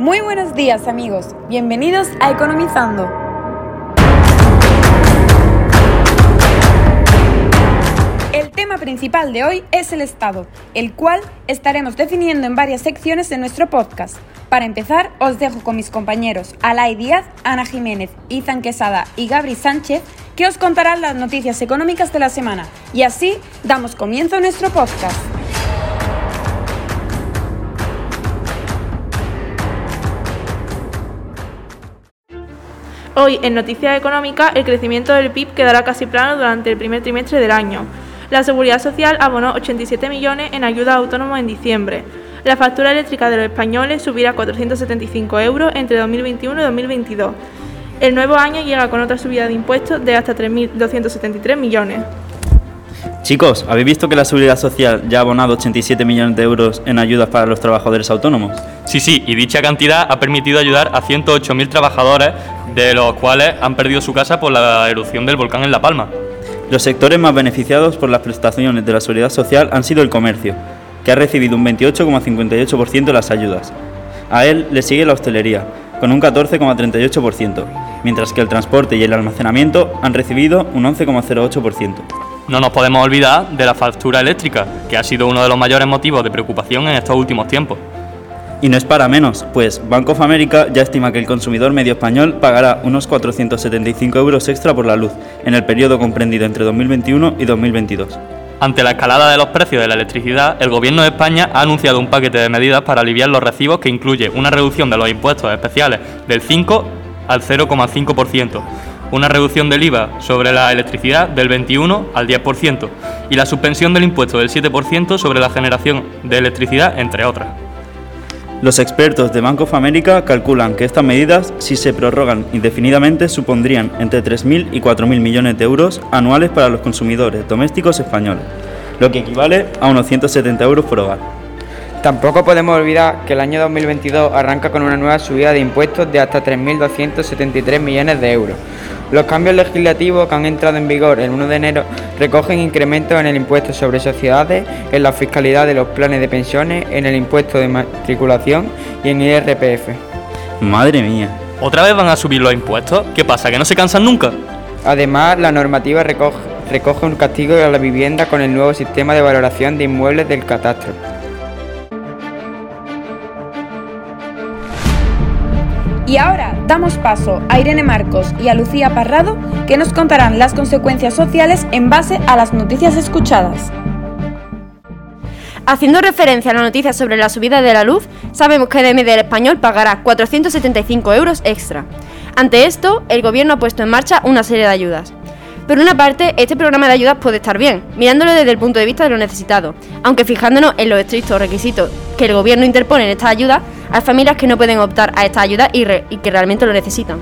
Muy buenos días amigos, bienvenidos a Economizando. El tema principal de hoy es el Estado, el cual estaremos definiendo en varias secciones de nuestro podcast. Para empezar, os dejo con mis compañeros Alay Díaz, Ana Jiménez, Izan Quesada y Gabri Sánchez, que os contarán las noticias económicas de la semana. Y así damos comienzo a nuestro podcast. Hoy, en Noticias Económicas, el crecimiento del PIB quedará casi plano durante el primer trimestre del año. La Seguridad Social abonó 87 millones en ayuda a autónomos en diciembre. La factura eléctrica de los españoles subirá a 475 euros entre 2021 y 2022. El nuevo año llega con otra subida de impuestos de hasta 3.273 millones. Chicos, ¿habéis visto que la Seguridad Social ya ha abonado 87 millones de euros en ayudas para los trabajadores autónomos? Sí, sí, y dicha cantidad ha permitido ayudar a 108.000 trabajadores, de los cuales han perdido su casa por la erupción del volcán en La Palma. Los sectores más beneficiados por las prestaciones de la Seguridad Social han sido el comercio, que ha recibido un 28,58% de las ayudas. A él le sigue la hostelería, con un 14,38%, mientras que el transporte y el almacenamiento han recibido un 11,08%. No nos podemos olvidar de la factura eléctrica, que ha sido uno de los mayores motivos de preocupación en estos últimos tiempos. Y no es para menos, pues Bank of America ya estima que el consumidor medio español pagará unos 475 euros extra por la luz en el periodo comprendido entre 2021 y 2022. Ante la escalada de los precios de la electricidad, el Gobierno de España ha anunciado un paquete de medidas para aliviar los recibos que incluye una reducción de los impuestos especiales del 5 al 0,5%, una reducción del IVA sobre la electricidad del 21 al 10% y la suspensión del impuesto del 7% sobre la generación de electricidad, entre otras. Los expertos de Bank of America calculan que estas medidas, si se prorrogan indefinidamente, supondrían entre 3.000 y 4.000 millones de euros anuales para los consumidores domésticos españoles, lo que equivale a unos 170 euros por hogar. Tampoco podemos olvidar que el año 2022 arranca con una nueva subida de impuestos de hasta 3.273 millones de euros. Los cambios legislativos que han entrado en vigor el 1 de enero recogen incrementos en el impuesto sobre sociedades, en la fiscalidad de los planes de pensiones, en el impuesto de matriculación y en el IRPF. Madre mía. ¿Otra vez van a subir los impuestos? ¿Qué pasa? ¿Que no se cansan nunca? Además, la normativa recoge, recoge un castigo a la vivienda con el nuevo sistema de valoración de inmuebles del catastro. Y ahora damos paso a Irene Marcos y a Lucía Parrado, que nos contarán las consecuencias sociales en base a las noticias escuchadas. Haciendo referencia a la noticia sobre la subida de la luz, sabemos que el español pagará 475 euros extra. Ante esto, el gobierno ha puesto en marcha una serie de ayudas. Por una parte, este programa de ayudas puede estar bien, mirándolo desde el punto de vista de lo necesitado, aunque fijándonos en los estrictos requisitos que el gobierno interpone en estas ayudas, hay familias que no pueden optar a estas ayudas y, que realmente lo necesitan.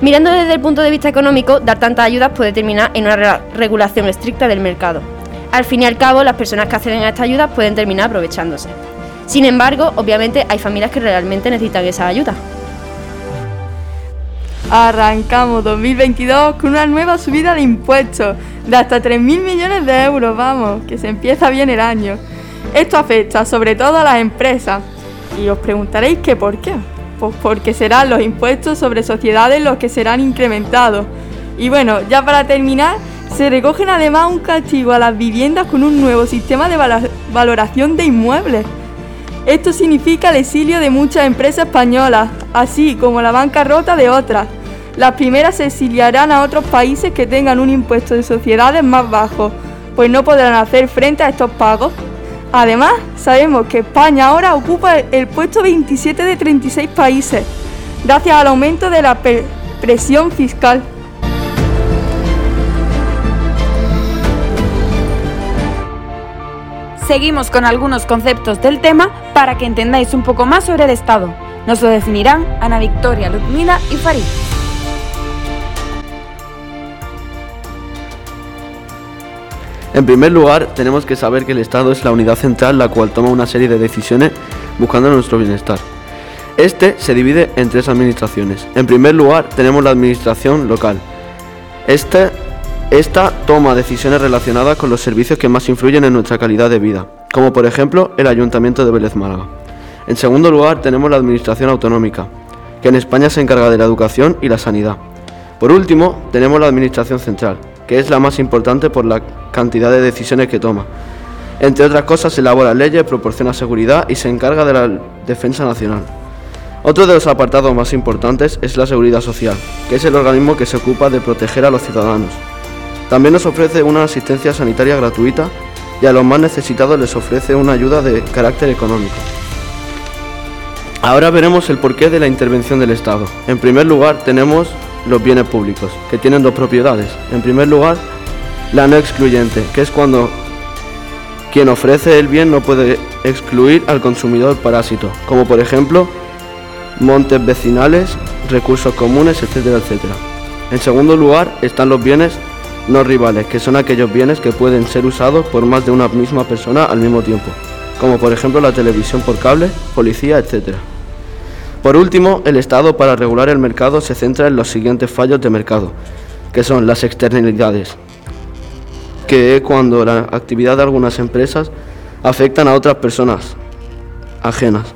Mirando desde el punto de vista económico, dar tantas ayudas puede terminar en una re regulación estricta del mercado. Al fin y al cabo, las personas que acceden a estas ayudas pueden terminar aprovechándose. Sin embargo, obviamente hay familias que realmente necesitan esa ayuda. Arrancamos 2022 con una nueva subida de impuestos de hasta 3.000 millones de euros, vamos, que se empieza bien el año. Esto afecta sobre todo a las empresas. Y os preguntaréis que por qué. Pues porque serán los impuestos sobre sociedades los que serán incrementados. Y bueno, ya para terminar, se recogen además un castigo a las viviendas con un nuevo sistema de valoración de inmuebles. Esto significa el exilio de muchas empresas españolas, así como la bancarrota de otras. Las primeras se exiliarán a otros países que tengan un impuesto de sociedades más bajo, pues no podrán hacer frente a estos pagos. Además, sabemos que España ahora ocupa el puesto 27 de 36 países, gracias al aumento de la presión fiscal. Seguimos con algunos conceptos del tema para que entendáis un poco más sobre el Estado. Nos lo definirán Ana Victoria, Ludmila y Farid. En primer lugar, tenemos que saber que el Estado es la unidad central la cual toma una serie de decisiones buscando nuestro bienestar. Este se divide en tres administraciones. En primer lugar, tenemos la administración local. Este, esta toma decisiones relacionadas con los servicios que más influyen en nuestra calidad de vida, como por ejemplo el Ayuntamiento de Vélez Málaga. En segundo lugar tenemos la Administración Autonómica, que en España se encarga de la educación y la sanidad. Por último, tenemos la Administración Central, que es la más importante por la cantidad de decisiones que toma. Entre otras cosas, elabora leyes, proporciona seguridad y se encarga de la defensa nacional. Otro de los apartados más importantes es la seguridad social, que es el organismo que se ocupa de proteger a los ciudadanos. También nos ofrece una asistencia sanitaria gratuita y a los más necesitados les ofrece una ayuda de carácter económico. Ahora veremos el porqué de la intervención del Estado. En primer lugar tenemos los bienes públicos, que tienen dos propiedades. En primer lugar, la no excluyente, que es cuando quien ofrece el bien no puede excluir al consumidor parásito, como por ejemplo montes vecinales, recursos comunes, etcétera, etcétera. En segundo lugar están los bienes no rivales, que son aquellos bienes que pueden ser usados por más de una misma persona al mismo tiempo, como por ejemplo la televisión por cable, policía, etcétera. Por último, el Estado para regular el mercado se centra en los siguientes fallos de mercado, que son las externalidades, que es cuando la actividad de algunas empresas afectan a otras personas ajenas.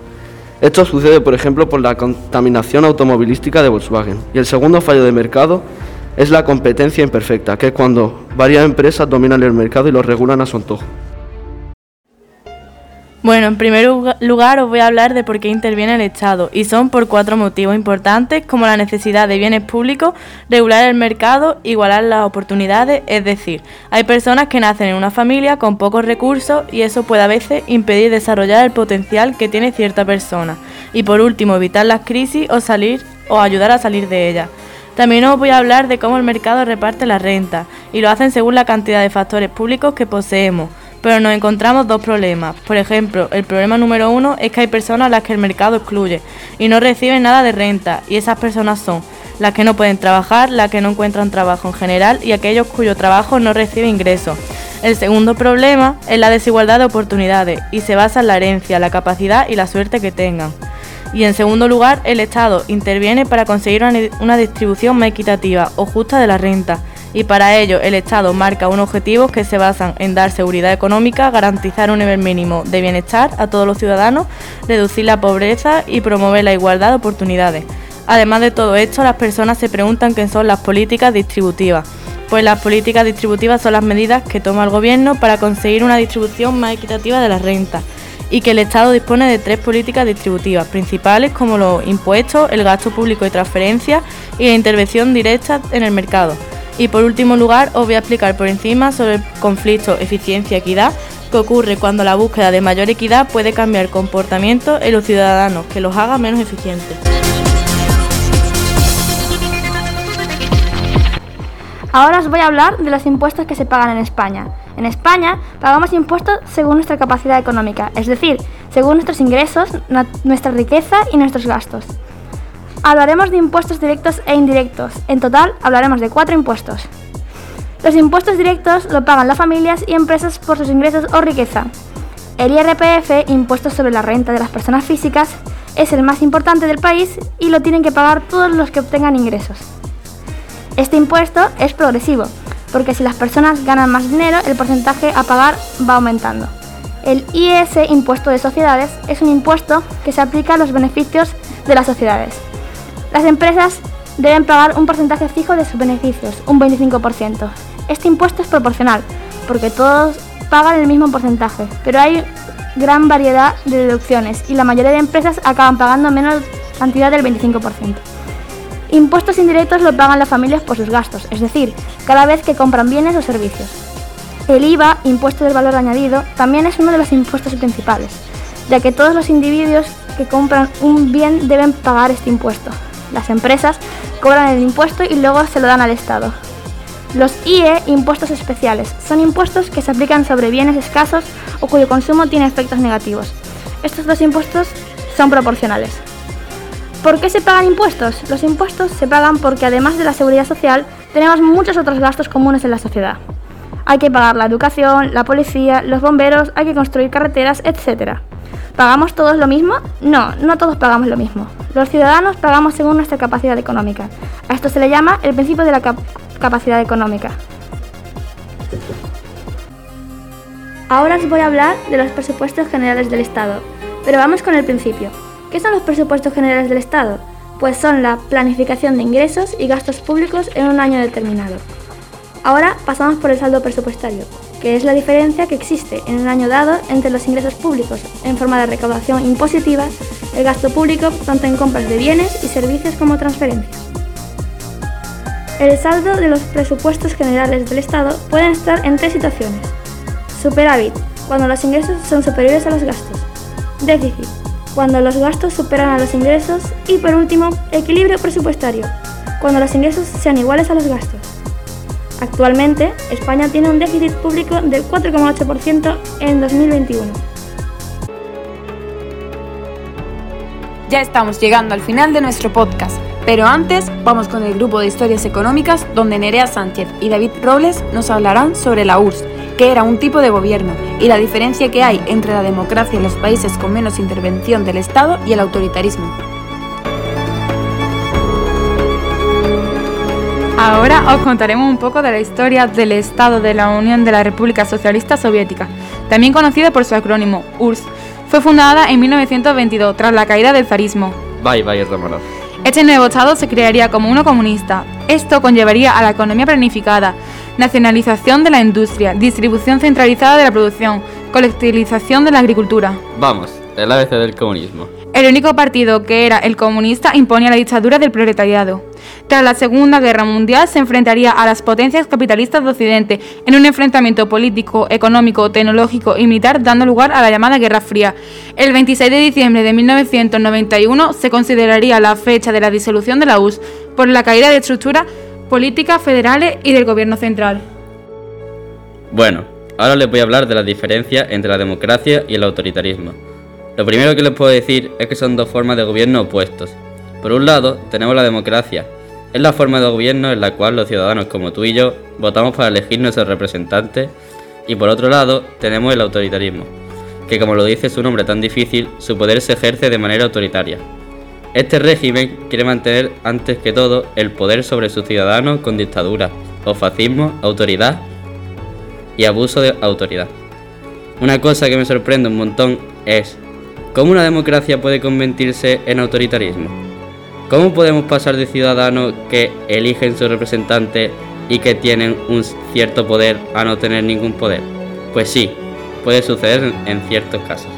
Esto sucede, por ejemplo, por la contaminación automovilística de Volkswagen. Y el segundo fallo de mercado es la competencia imperfecta, que es cuando varias empresas dominan el mercado y lo regulan a su antojo. Bueno, en primer lugar os voy a hablar de por qué interviene el Estado y son por cuatro motivos importantes como la necesidad de bienes públicos, regular el mercado, igualar las oportunidades, es decir, hay personas que nacen en una familia con pocos recursos y eso puede a veces impedir desarrollar el potencial que tiene cierta persona y por último evitar las crisis o salir o ayudar a salir de ellas. También os voy a hablar de cómo el mercado reparte la renta y lo hacen según la cantidad de factores públicos que poseemos pero nos encontramos dos problemas. Por ejemplo, el problema número uno es que hay personas a las que el mercado excluye y no reciben nada de renta, y esas personas son las que no pueden trabajar, las que no encuentran trabajo en general y aquellos cuyo trabajo no recibe ingresos. El segundo problema es la desigualdad de oportunidades y se basa en la herencia, la capacidad y la suerte que tengan. Y en segundo lugar, el Estado interviene para conseguir una, distribución más equitativa o justa de la renta y para ello el Estado marca unos objetivos que se basan en dar seguridad económica, garantizar un nivel mínimo de bienestar a todos los ciudadanos, reducir la pobreza y promover la igualdad de oportunidades. Además de todo esto, las personas se preguntan qué son las políticas distributivas. Pues las políticas distributivas son las medidas que toma el Gobierno para conseguir una distribución más equitativa de las rentas y que el Estado dispone de tres políticas distributivas principales como los impuestos, el gasto público y transferencias y la intervención directa en el mercado. Y por último lugar, os voy a explicar por encima sobre el conflicto eficiencia-equidad que ocurre cuando la búsqueda de mayor equidad puede cambiar comportamiento en los ciudadanos que los haga menos eficientes. Ahora os voy a hablar de los impuestos que se pagan en España. En España pagamos impuestos según nuestra capacidad económica, es decir, según nuestros ingresos, nuestra riqueza y nuestros gastos. Hablaremos de impuestos directos e indirectos. En total hablaremos de cuatro impuestos. Los impuestos directos lo pagan las familias y empresas por sus ingresos o riqueza. El IRPF, impuesto sobre la renta de las personas físicas, es el más importante del país y lo tienen que pagar todos los que obtengan ingresos. Este impuesto es progresivo, porque si las personas ganan más dinero, el porcentaje a pagar va aumentando. El IS, impuesto de sociedades, es un impuesto que se aplica a los beneficios de las sociedades. Las empresas deben pagar un porcentaje fijo de sus beneficios, un 25%. Este impuesto es proporcional, porque todos pagan el mismo porcentaje, pero hay gran variedad de deducciones y la mayoría de empresas acaban pagando menos cantidad del 25%. Impuestos indirectos lo pagan las familias por sus gastos, es decir, cada vez que compran bienes o servicios. El IVA, impuesto del valor añadido, también es uno de los impuestos principales, ya que todos los individuos que compran un bien deben pagar este impuesto. Las empresas cobran el impuesto y luego se lo dan al Estado. Los IE, impuestos especiales, son impuestos que se aplican sobre bienes escasos o cuyo consumo tiene efectos negativos. Estos dos impuestos son proporcionales. ¿Por qué se pagan impuestos? Los impuestos se pagan porque además de la seguridad social, tenemos muchos otros gastos comunes en la sociedad. Hay que pagar la educación, la policía, los bomberos, hay que construir carreteras, etc. ¿Pagamos todos lo mismo? No, no todos pagamos lo mismo. Los ciudadanos pagamos según nuestra capacidad económica. A esto se le llama el principio de la capacidad económica. Ahora os voy a hablar de los presupuestos generales del Estado. Pero vamos con el principio. ¿Qué son los presupuestos generales del Estado? Pues son la planificación de ingresos y gastos públicos en un año determinado. Ahora pasamos por el saldo presupuestario, que es la diferencia que existe en un año dado entre los ingresos públicos en forma de recaudación impositiva, el gasto público tanto en compras de bienes y servicios como transferencias. El saldo de los presupuestos generales del Estado pueden estar en tres situaciones. Superávit, cuando los ingresos son superiores a los gastos. Déficit, cuando los gastos superan a los ingresos. Y por último, equilibrio presupuestario, cuando los ingresos sean iguales a los gastos. Actualmente, España tiene un déficit público del 4,8% en 2021. Ya estamos llegando al final de nuestro podcast, pero antes vamos con el grupo de historias económicas donde Nerea Sánchez y David Robles nos hablarán sobre la URSS, que era un tipo de gobierno, y la diferencia que hay entre la democracia en los países con menos intervención del Estado y el autoritarismo. Ahora os contaremos un poco de la historia del Estado de la Unión de la República Socialista Soviética, también conocida por su acrónimo URSS. Fue fundada en 1922 tras la caída del zarismo. Bye, bye, Romanov. Este nuevo Estado se crearía como uno comunista. Esto conllevaría a la economía planificada, nacionalización de la industria, distribución centralizada de la producción, colectivización de la agricultura. Vamos, el ABC del comunismo. El único partido que era el comunista imponía la dictadura del proletariado. Tras la Segunda Guerra Mundial se enfrentaría a las potencias capitalistas de Occidente en un enfrentamiento político, económico, tecnológico y militar dando lugar a la llamada Guerra Fría. El 26 de diciembre de 1991 se consideraría la fecha de la disolución de la URSS por la caída de estructuras políticas federales y del gobierno central. Bueno, ahora les voy a hablar de la diferencia entre la democracia y el autoritarismo. Lo primero que les puedo decir es que son dos formas de gobierno opuestos. Por un lado, tenemos la democracia. Es la forma de gobierno en la cual los ciudadanos como tú y yo votamos para elegir nuestros representantes. Y por otro lado, tenemos el autoritarismo, que como lo dice su nombre tan difícil, su poder se ejerce de manera autoritaria. Este régimen quiere mantener antes que todo el poder sobre sus ciudadanos con dictadura, o fascismo, autoridad y abuso de autoridad. Una cosa que me sorprende un montón es ¿Cómo una democracia puede convertirse en autoritarismo? ¿Cómo podemos pasar de ciudadanos que eligen su representante y que tienen un cierto poder a no tener ningún poder? Pues sí, puede suceder en ciertos casos.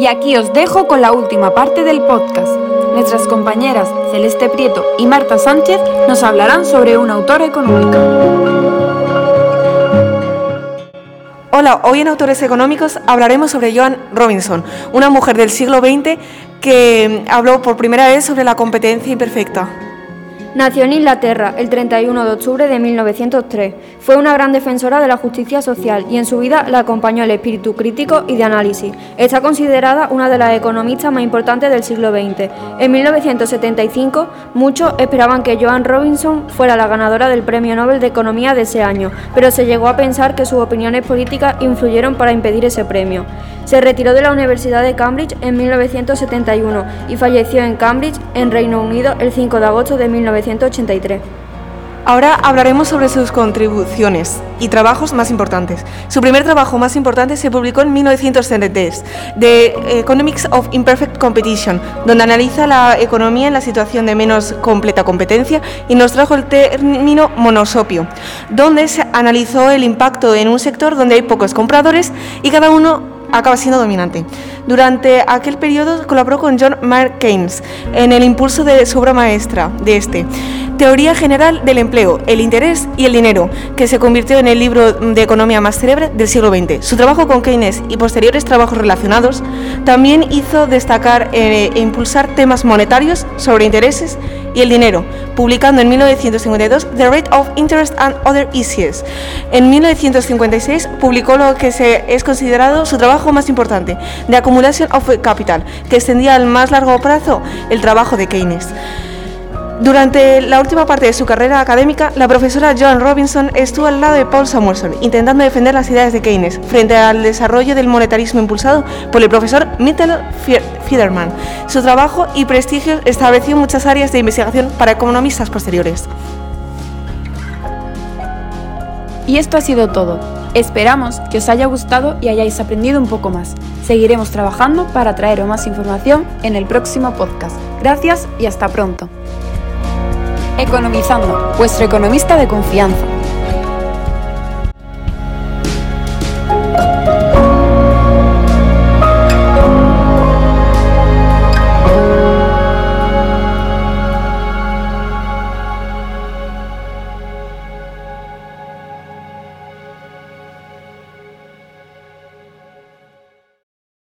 Y aquí os dejo con la última parte del podcast. Nuestras compañeras Celeste Prieto y Marta Sánchez nos hablarán sobre un autor económico. Hoy en Autores Económicos hablaremos sobre Joan Robinson, una mujer del siglo XX que habló por primera vez sobre la competencia imperfecta. Nació en Inglaterra el 31 de octubre de 1903. Fue una gran defensora de la justicia social y en su vida la acompañó el espíritu crítico y de análisis. Está considerada una de las economistas más importantes del siglo XX. En 1975, muchos esperaban que Joan Robinson fuera la ganadora del Premio Nobel de Economía de ese año, pero se llegó a pensar que sus opiniones políticas influyeron para impedir ese premio. Se retiró de la Universidad de Cambridge en 1971 y falleció en Cambridge, en Reino Unido, el 5 de agosto de 1983. Ahora hablaremos sobre sus contribuciones y trabajos más importantes. Su primer trabajo más importante se publicó en 1973, The Economics of Imperfect Competition, donde analiza la economía en la situación de menos completa competencia y nos trajo el término monosopio, donde se analizó el impacto en un sector donde hay pocos compradores y cada uno acaba siendo dominante. Durante aquel periodo colaboró con John Mark Keynes en el impulso de su obra maestra de este, Teoría General del Empleo, el Interés y el Dinero, que se convirtió en el libro de economía más célebre del siglo XX. Su trabajo con Keynes y posteriores trabajos relacionados también hizo destacar e impulsar temas monetarios sobre intereses y el dinero, publicando en 1952 The Rate of Interest and Other Issues. En 1956 publicó lo que se es considerado su trabajo más importante, The Accumulation of Capital, que extendía al más largo plazo el trabajo de Keynes. Durante la última parte de su carrera académica, la profesora Joan Robinson estuvo al lado de Paul Samuelson, intentando defender las ideas de Keynes frente al desarrollo del monetarismo impulsado por el profesor Mittel Fiederman. Su trabajo y prestigio estableció muchas áreas de investigación para economistas posteriores. Y esto ha sido todo. Esperamos que os haya gustado y hayáis aprendido un poco más. Seguiremos trabajando para traeros más información en el próximo podcast. Gracias y hasta pronto. Economizando, vuestro economista de confianza.